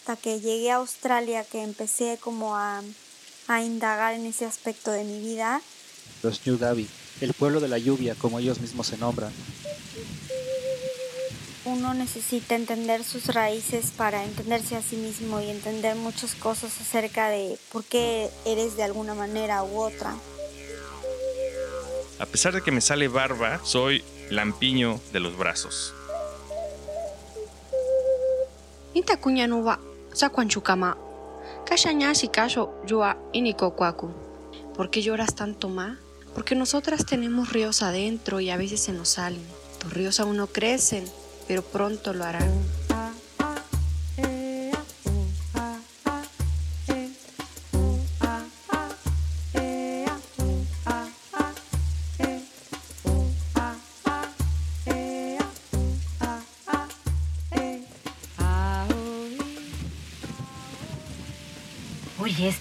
Hasta que llegué a Australia, que empecé como a, a indagar en ese aspecto de mi vida. Los New Davi, el pueblo de la lluvia, como ellos mismos se nombran. Uno necesita entender sus raíces para entenderse a sí mismo y entender muchas cosas acerca de por qué eres de alguna manera u otra. A pesar de que me sale barba, soy lampiño de los brazos. Inta sacuanchucama. Cachañasi caso yua cuacu. ¿Por qué lloras tanto, ma? Porque nosotras tenemos ríos adentro y a veces se nos salen. Tus ríos aún no crecen, pero pronto lo harán.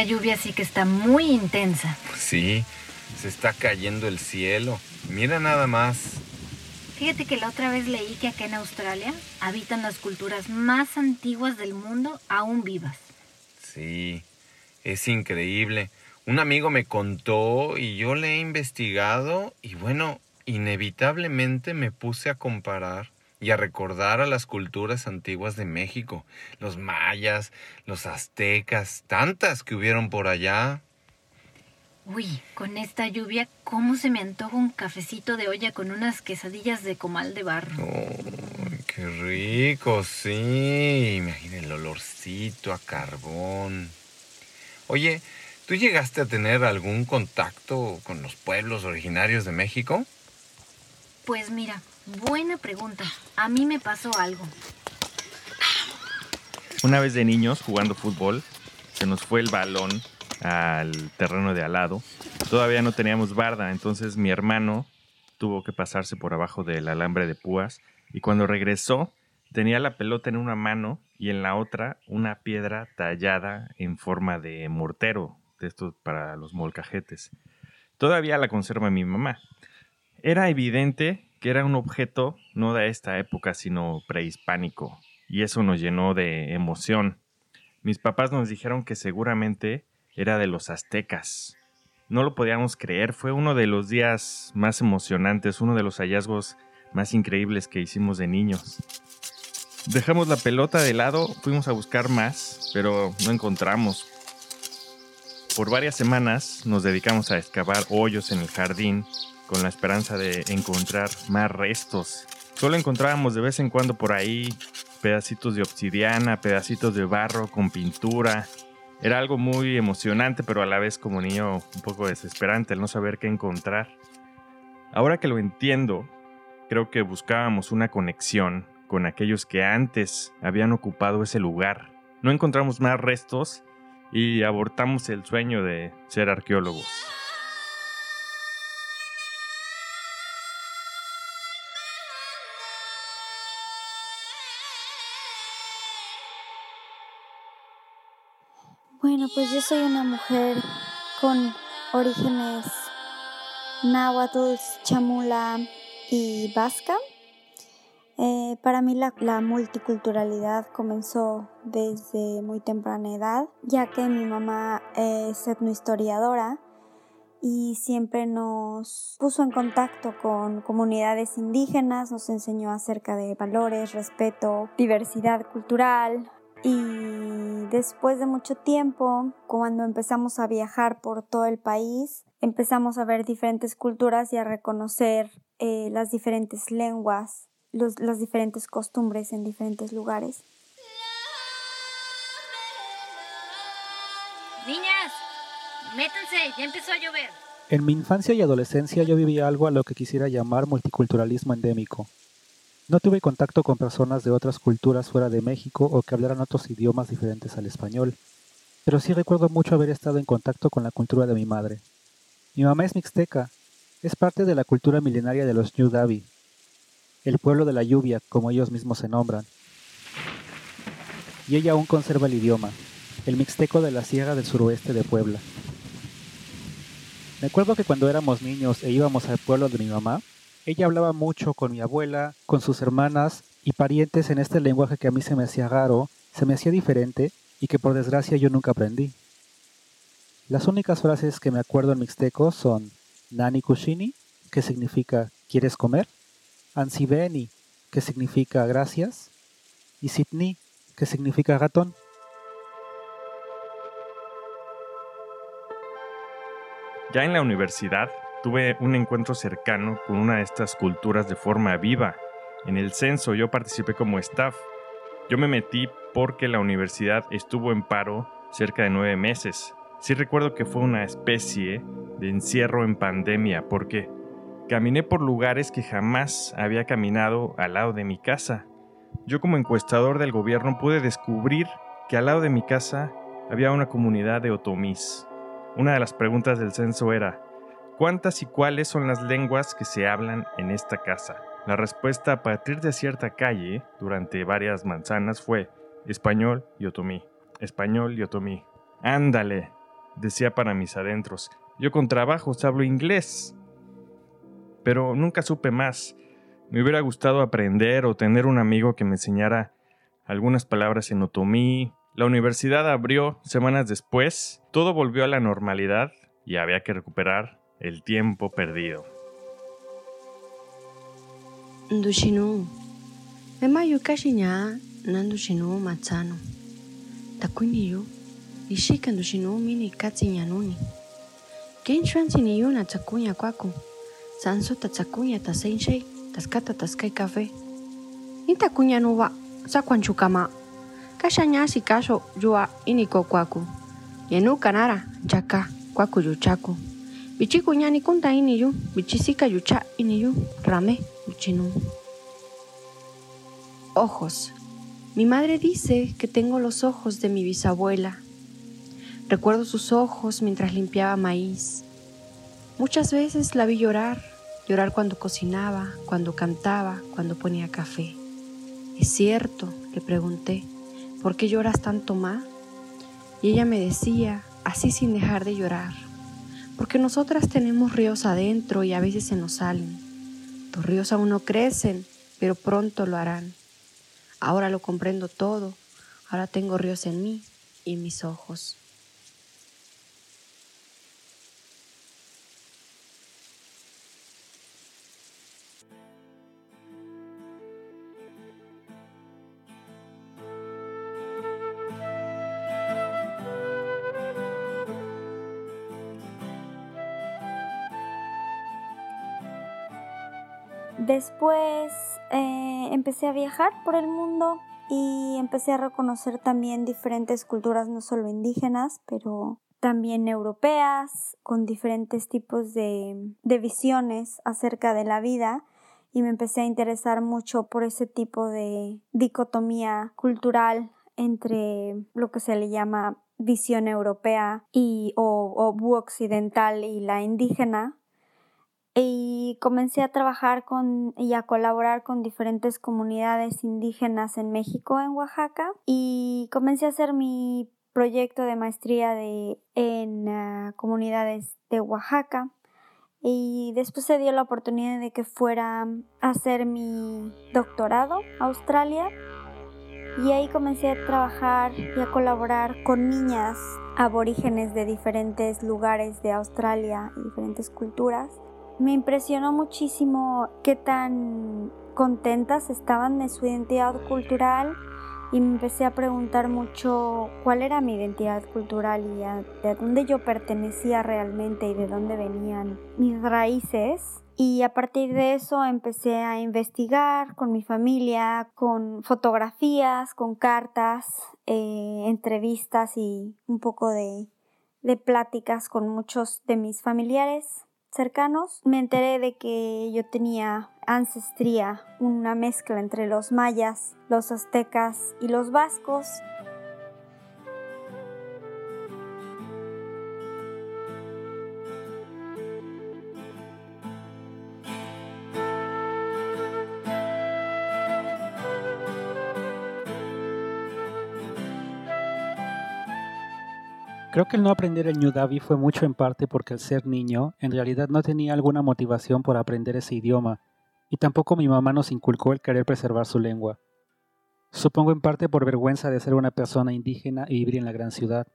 Esta lluvia sí que está muy intensa. Sí, se está cayendo el cielo. Mira nada más. Fíjate que la otra vez leí que acá en Australia habitan las culturas más antiguas del mundo aún vivas. Sí, es increíble. Un amigo me contó y yo le he investigado y bueno, inevitablemente me puse a comparar y a recordar a las culturas antiguas de México, los mayas, los aztecas, tantas que hubieron por allá. Uy, con esta lluvia, ¿cómo se me antoja un cafecito de olla con unas quesadillas de comal de barro? qué rico, sí. Imagina el olorcito a carbón. Oye, ¿tú llegaste a tener algún contacto con los pueblos originarios de México? Pues mira, Buena pregunta. A mí me pasó algo. Una vez de niños jugando fútbol, se nos fue el balón al terreno de al lado. Todavía no teníamos barda, entonces mi hermano tuvo que pasarse por abajo del alambre de púas y cuando regresó tenía la pelota en una mano y en la otra una piedra tallada en forma de mortero, de para los molcajetes. Todavía la conserva mi mamá. Era evidente que era un objeto no de esta época, sino prehispánico, y eso nos llenó de emoción. Mis papás nos dijeron que seguramente era de los aztecas. No lo podíamos creer, fue uno de los días más emocionantes, uno de los hallazgos más increíbles que hicimos de niños. Dejamos la pelota de lado, fuimos a buscar más, pero no encontramos. Por varias semanas nos dedicamos a excavar hoyos en el jardín con la esperanza de encontrar más restos. Solo encontrábamos de vez en cuando por ahí pedacitos de obsidiana, pedacitos de barro con pintura. Era algo muy emocionante, pero a la vez como niño un poco desesperante el no saber qué encontrar. Ahora que lo entiendo, creo que buscábamos una conexión con aquellos que antes habían ocupado ese lugar. No encontramos más restos y abortamos el sueño de ser arqueólogos. Bueno, pues yo soy una mujer con orígenes náhuatl, chamula y vasca. Eh, para mí la, la, multiculturalidad comenzó desde muy temprana edad, ya que mi mamá es etnohistoriadora y siempre nos puso en contacto con comunidades indígenas, nos enseñó acerca de valores, respeto, diversidad cultural, y después de mucho tiempo, cuando empezamos a viajar por todo el país, empezamos a ver diferentes culturas y a reconocer eh, las diferentes lenguas, las diferentes costumbres en diferentes lugares. Niñas, métanse, ya empezó a llover. En mi infancia y adolescencia yo vivía algo a lo que quisiera llamar multiculturalismo endémico. No tuve contacto con personas de otras culturas fuera de México o que hablaran otros idiomas diferentes al español, pero sí recuerdo mucho haber estado en contacto con la cultura de mi madre. Mi mamá es mixteca, es parte de la cultura milenaria de los New Davi, el pueblo de la lluvia, como ellos mismos se nombran. Y ella aún conserva el idioma, el mixteco de la Sierra del Suroeste de Puebla. Me acuerdo que cuando éramos niños e íbamos al pueblo de mi mamá, ella hablaba mucho con mi abuela, con sus hermanas y parientes en este lenguaje que a mí se me hacía raro, se me hacía diferente y que por desgracia yo nunca aprendí. Las únicas frases que me acuerdo en mixteco son Nani Kushini, que significa ¿quieres comer? Ansibeni, que significa gracias, y Sitni, que significa ratón. Ya en la universidad tuve un encuentro cercano con una de estas culturas de forma viva. En el censo yo participé como staff. Yo me metí porque la universidad estuvo en paro cerca de nueve meses. Sí recuerdo que fue una especie de encierro en pandemia porque caminé por lugares que jamás había caminado al lado de mi casa. Yo como encuestador del gobierno pude descubrir que al lado de mi casa había una comunidad de otomís. Una de las preguntas del censo era, ¿cuántas y cuáles son las lenguas que se hablan en esta casa? La respuesta a partir de cierta calle, durante varias manzanas, fue español y otomí, español y otomí. Ándale, decía para mis adentros, yo con trabajos hablo inglés. Pero nunca supe más. Me hubiera gustado aprender o tener un amigo que me enseñara algunas palabras en otomí. La universidad abrió semanas después, todo volvió a la normalidad y había que recuperar el tiempo perdido. Ndushinu, ema yukashi nya nandushinu matsano. Takuniyu, ishika ndushinu mini katsi nyanuni. Kenchuansi niyu na tsakunya kwaku. Sanso tatsakunya tasenshei, taskata taskai café. Nitakunya nuwa, sakwanchukama. Kasha nyasi kasho yua iniko kwaku. Yenu kanara, chaka, kwaku yuchaku. Kunta yucha. Ojos. Mi madre dice que tengo los ojos de mi bisabuela. Recuerdo sus ojos mientras limpiaba maíz. Muchas veces la vi llorar, llorar cuando cocinaba, cuando cantaba, cuando ponía café. ¿Es cierto? Le pregunté. ¿Por qué lloras tanto, ma? Y ella me decía, así sin dejar de llorar, porque nosotras tenemos ríos adentro y a veces se nos salen. Tus ríos aún no crecen, pero pronto lo harán. Ahora lo comprendo todo, ahora tengo ríos en mí y en mis ojos. Después eh, empecé a viajar por el mundo y empecé a reconocer también diferentes culturas, no solo indígenas, pero también europeas, con diferentes tipos de, visiones acerca de la vida. Y me empecé a interesar mucho por ese tipo de dicotomía cultural entre lo que se le llama visión europea y o, o occidental y la indígena y comencé a trabajar con y a colaborar con diferentes comunidades indígenas en México, en Oaxaca, y comencé a hacer mi proyecto de maestría de, en uh, comunidades de Oaxaca. Y después se dio la oportunidad de que fuera a hacer mi doctorado a Australia. Y ahí comencé a trabajar y a colaborar con niñas aborígenes de diferentes lugares de Australia y diferentes culturas me impresionó muchísimo qué tan contentas estaban de su identidad cultural y me empecé a preguntar mucho cuál era mi identidad cultural y a, de dónde yo pertenecía realmente y de dónde venían mis raíces. Y a partir de eso empecé a investigar con mi familia, con fotografías, con cartas, eh, entrevistas y un poco de, de pláticas con muchos de mis familiares cercanos, me enteré de que yo tenía ancestría, una mezcla entre los mayas, los aztecas y los vascos. Creo que el no aprender el Ñudavi fue mucho en parte porque al ser niño, en realidad no tenía alguna motivación por aprender ese idioma, y tampoco mi mamá nos inculcó el querer preservar su lengua. Supongo en parte por vergüenza de ser una persona indígena y vivir en la gran ciudad.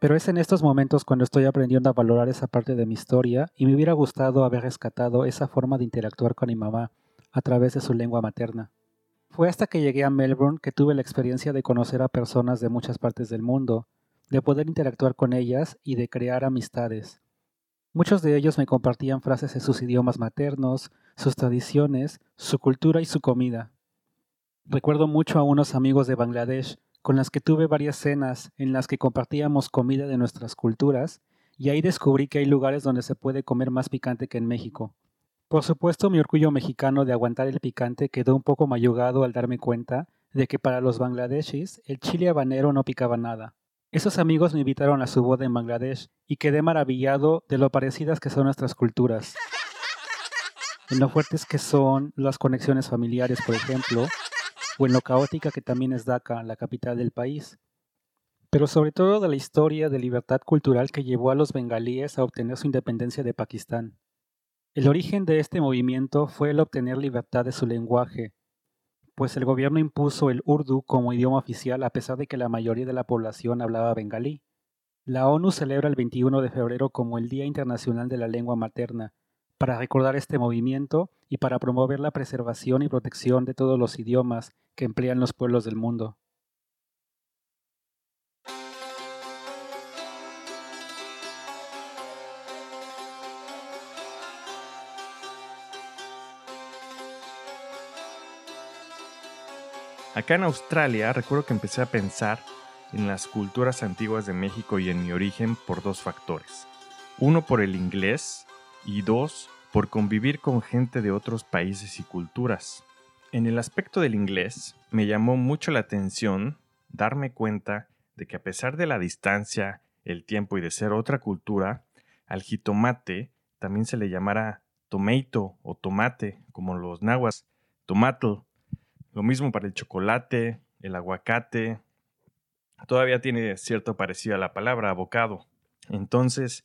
Pero es en estos momentos cuando estoy aprendiendo a valorar esa parte de mi historia y me hubiera gustado haber rescatado esa forma de interactuar con mi mamá a través de su lengua materna. Fue hasta que llegué a Melbourne que tuve la experiencia de conocer a personas de muchas partes del mundo, de poder interactuar con ellas y de crear amistades. Muchos de ellos me compartían frases en sus idiomas maternos, sus tradiciones, su cultura y su comida. Recuerdo mucho a unos amigos de Bangladesh con las que tuve varias cenas en las que compartíamos comida de nuestras culturas y ahí descubrí que hay lugares donde se puede comer más picante que en México. Por supuesto, mi orgullo mexicano de aguantar el picante quedó un poco mayugado al darme cuenta de que para los bangladeshis el chile habanero no picaba nada. Esos amigos me invitaron a su boda en Bangladesh y quedé maravillado de lo parecidas que son nuestras culturas. En lo fuertes que son las conexiones familiares, por ejemplo, o en lo caótica que también es Dhaka, la capital del país. Pero sobre todo de la historia de libertad cultural que llevó a los bengalíes a obtener su independencia de Pakistán. El origen de este movimiento fue el obtener libertad de su lenguaje, pues el gobierno impuso el urdu como idioma oficial a pesar de que la mayoría de la población hablaba bengalí. La ONU celebra el 21 de febrero como el Día Internacional de la Lengua Materna, para recordar este movimiento y para promover la preservación y protección de todos los idiomas que emplean los pueblos del mundo. Acá en Australia recuerdo que empecé a pensar en las culturas antiguas de México y en mi origen por dos factores. Uno por el inglés y dos por convivir con gente de otros países y culturas. En el aspecto del inglés me llamó mucho la atención darme cuenta de que a pesar de la distancia, el tiempo y de ser otra cultura, al jitomate también se le llamará tomato o tomate, como los nahuas, tomato, lo mismo para el chocolate, el aguacate. Todavía tiene cierto parecido a la palabra abocado. Entonces,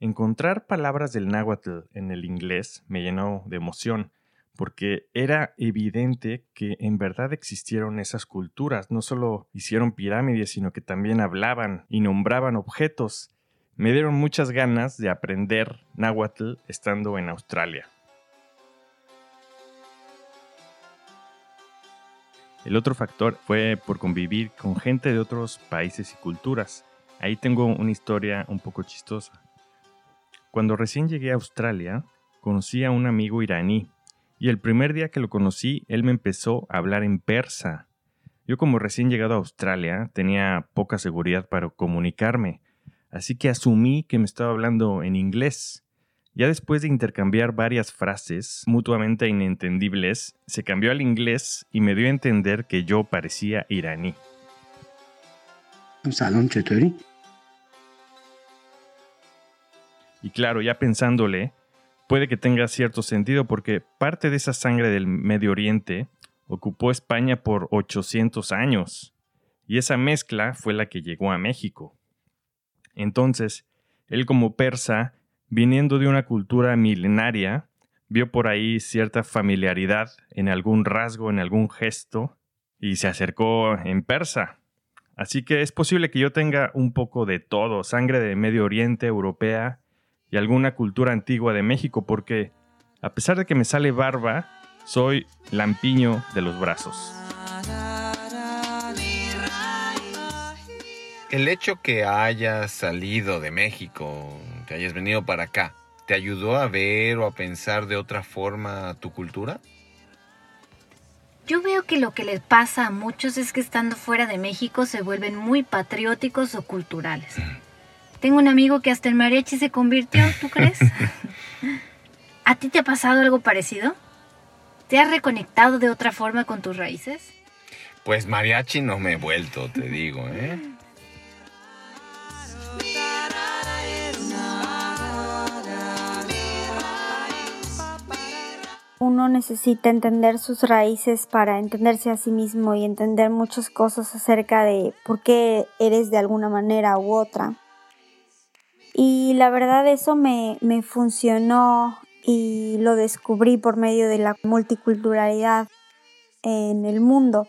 encontrar palabras del náhuatl en el inglés me llenó de emoción, porque era evidente que en verdad existieron esas culturas. No solo hicieron pirámides, sino que también hablaban y nombraban objetos. Me dieron muchas ganas de aprender náhuatl estando en Australia. El otro factor fue por convivir con gente de otros países y culturas. Ahí tengo una historia un poco chistosa. Cuando recién llegué a Australia, conocí a un amigo iraní y el primer día que lo conocí, él me empezó a hablar en persa. Yo como recién llegado a Australia tenía poca seguridad para comunicarme, así que asumí que me estaba hablando en inglés. Ya después de intercambiar varias frases mutuamente inentendibles, se cambió al inglés y me dio a entender que yo parecía iraní. Y claro, ya pensándole, puede que tenga cierto sentido porque parte de esa sangre del Medio Oriente ocupó España por 800 años y esa mezcla fue la que llegó a México. Entonces, él como persa viniendo de una cultura milenaria, vio por ahí cierta familiaridad en algún rasgo, en algún gesto, y se acercó en persa. Así que es posible que yo tenga un poco de todo, sangre de Medio Oriente, europea y alguna cultura antigua de México, porque a pesar de que me sale barba, soy lampiño de los brazos. El hecho que hayas salido de México que hayas venido para acá, ¿te ayudó a ver o a pensar de otra forma tu cultura? Yo veo que lo que les pasa a muchos es que estando fuera de México se vuelven muy patrióticos o culturales. Tengo un amigo que hasta el mariachi se convirtió, ¿tú crees? ¿A ti te ha pasado algo parecido? ¿Te has reconectado de otra forma con tus raíces? Pues mariachi no me he vuelto, te digo, ¿eh? Uno necesita entender sus raíces para entenderse a sí mismo y entender muchas cosas acerca de por qué eres de alguna manera u otra. Y la verdad eso me, me funcionó y lo descubrí por medio de la multiculturalidad en el mundo.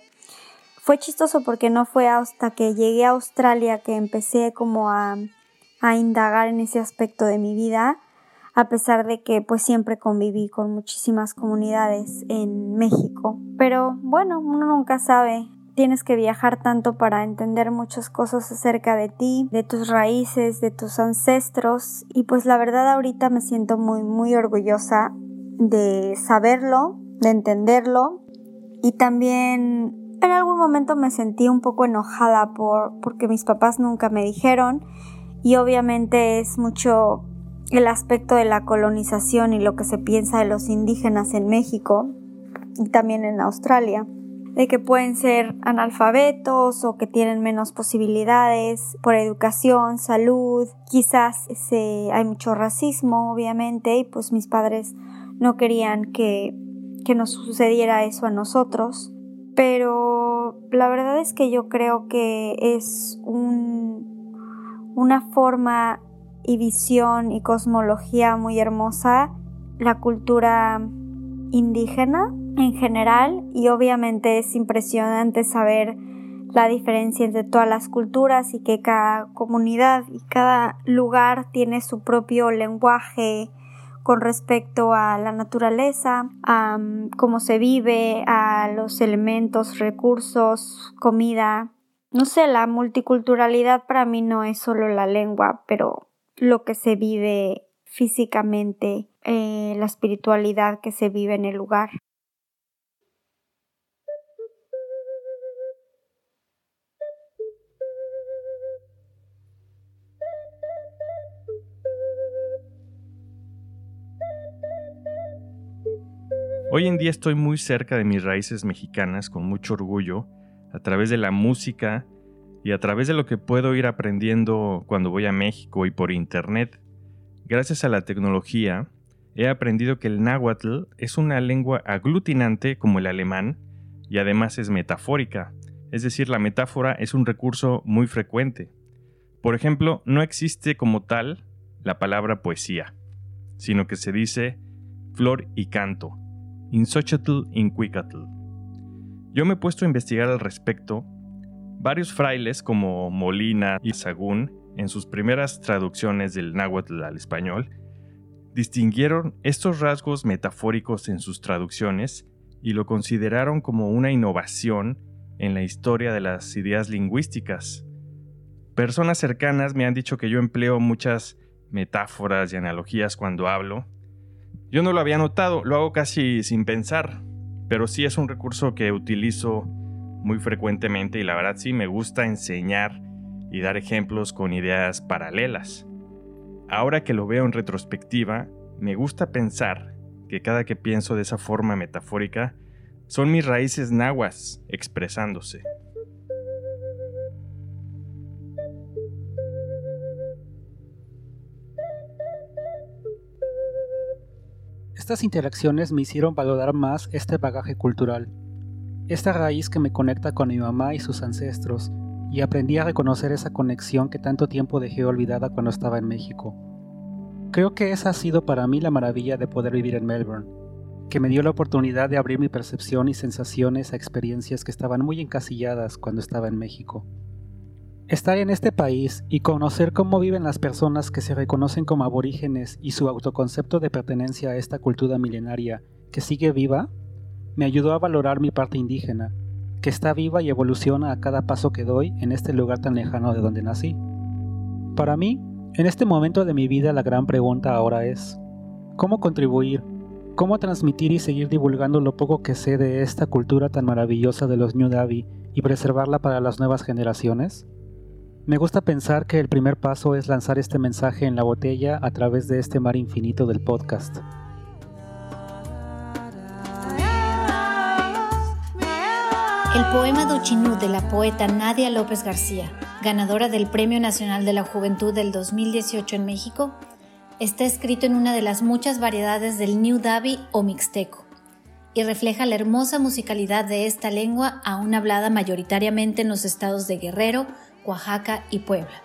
Fue chistoso porque no fue hasta que llegué a Australia que empecé como a, a indagar en ese aspecto de mi vida, a pesar de que pues siempre conviví con muchísimas comunidades en México. Pero bueno, uno nunca sabe. Tienes que viajar tanto para entender muchas cosas acerca de ti, de tus raíces, de tus ancestros. Y pues la verdad ahorita me siento muy muy orgullosa de saberlo, de entenderlo. Y también en algún momento me sentí un poco enojada por porque mis papás nunca me dijeron. Y obviamente es mucho el aspecto de la colonización y lo que se piensa de los indígenas en México y también en Australia de que pueden ser analfabetos o que tienen menos posibilidades por educación, salud, quizás hay mucho racismo obviamente y pues mis padres no querían que, que nos sucediera eso a nosotros, pero la verdad es que yo creo que es un, una forma y visión y cosmología muy hermosa la cultura indígena en general y obviamente es impresionante saber la diferencia entre todas las culturas y que cada comunidad y cada lugar tiene su propio lenguaje con respecto a la naturaleza, a mm, cómo se vive, a los elementos, recursos, comida. No sé, la multiculturalidad para mí no es solo la lengua, pero lo que se vive físicamente, eh, la espiritualidad que se vive en el lugar. Hoy en día estoy muy cerca de mis raíces mexicanas con mucho orgullo, a través de la música y a través de lo que puedo ir aprendiendo cuando voy a México y por internet. Gracias a la tecnología, he aprendido que el náhuatl es una lengua aglutinante como el alemán y además es metafórica, es decir, la metáfora es un recurso muy frecuente. Por ejemplo, no existe como tal la palabra poesía, sino que se dice flor y canto, Inxochatl Incuicatl. Yo me he puesto a investigar al respecto. Varios frailes como Molina y Sagún, en sus primeras traducciones del náhuatl al español, distinguieron estos rasgos metafóricos en sus traducciones y lo consideraron como una innovación en la historia de las ideas lingüísticas. Personas cercanas me han dicho que yo empleo muchas metáforas y analogías cuando hablo, yo no lo había notado, lo hago casi sin pensar, pero sí es un recurso que utilizo muy frecuentemente y la verdad sí me gusta enseñar y dar ejemplos con ideas paralelas. Ahora que lo veo en retrospectiva, me gusta pensar que cada que pienso de esa forma metafórica son mis raíces nahuas expresándose. Estas interacciones me hicieron valorar más este bagaje cultural, esta raíz que me conecta con mi mamá y sus ancestros, y aprendí a reconocer esa conexión que tanto tiempo dejé olvidada cuando estaba en México. Creo que esa ha sido para mí la maravilla de poder vivir en Melbourne, que me dio la oportunidad de abrir mi percepción y sensaciones a experiencias que estaban muy encasilladas cuando estaba en México. Estar en este país y conocer cómo viven las personas que se reconocen como aborígenes y su autoconcepto de pertenencia a esta cultura milenaria que sigue viva, me ayudó a valorar mi parte indígena, que está viva y evoluciona a cada paso que doy en este lugar tan lejano de donde nací. Para mí, en este momento de mi vida la gran pregunta ahora es, ¿cómo contribuir? ¿Cómo transmitir y seguir divulgando lo poco que sé de esta cultura tan maravillosa de los New Davi y preservarla para las nuevas generaciones? Me gusta pensar que el primer paso es lanzar este mensaje en la botella a través de este mar infinito del podcast. El poema Duchinú de la poeta Nadia López García, ganadora del Premio Nacional de la Juventud del 2018 en México, está escrito en una de las muchas variedades del New Davi o Mixteco y refleja la hermosa musicalidad de esta lengua aún hablada mayoritariamente en los estados de Guerrero, Oaxaca y Puebla.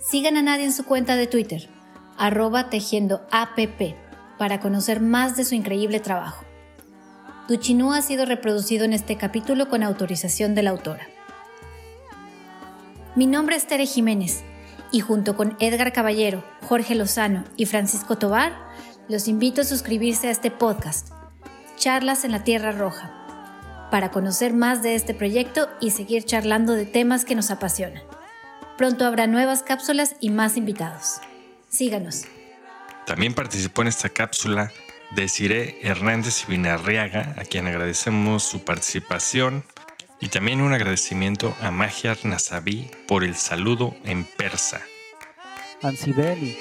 Sigan a nadie en su cuenta de Twitter, arroba tejiendo para conocer más de su increíble trabajo. Duchinú ha sido reproducido en este capítulo con autorización de la autora. Mi nombre es Tere Jiménez y junto con Edgar Caballero, Jorge Lozano y Francisco Tobar, los invito a suscribirse a este podcast, Charlas en la Tierra Roja, para conocer más de este proyecto y seguir charlando de temas que nos apasionan. Pronto habrá nuevas cápsulas y más invitados. Síganos. También participó en esta cápsula Desiree Hernández Vinarriaga, a quien agradecemos su participación, y también un agradecimiento a Magyar Nasabi por el saludo en persa. Ansibeli,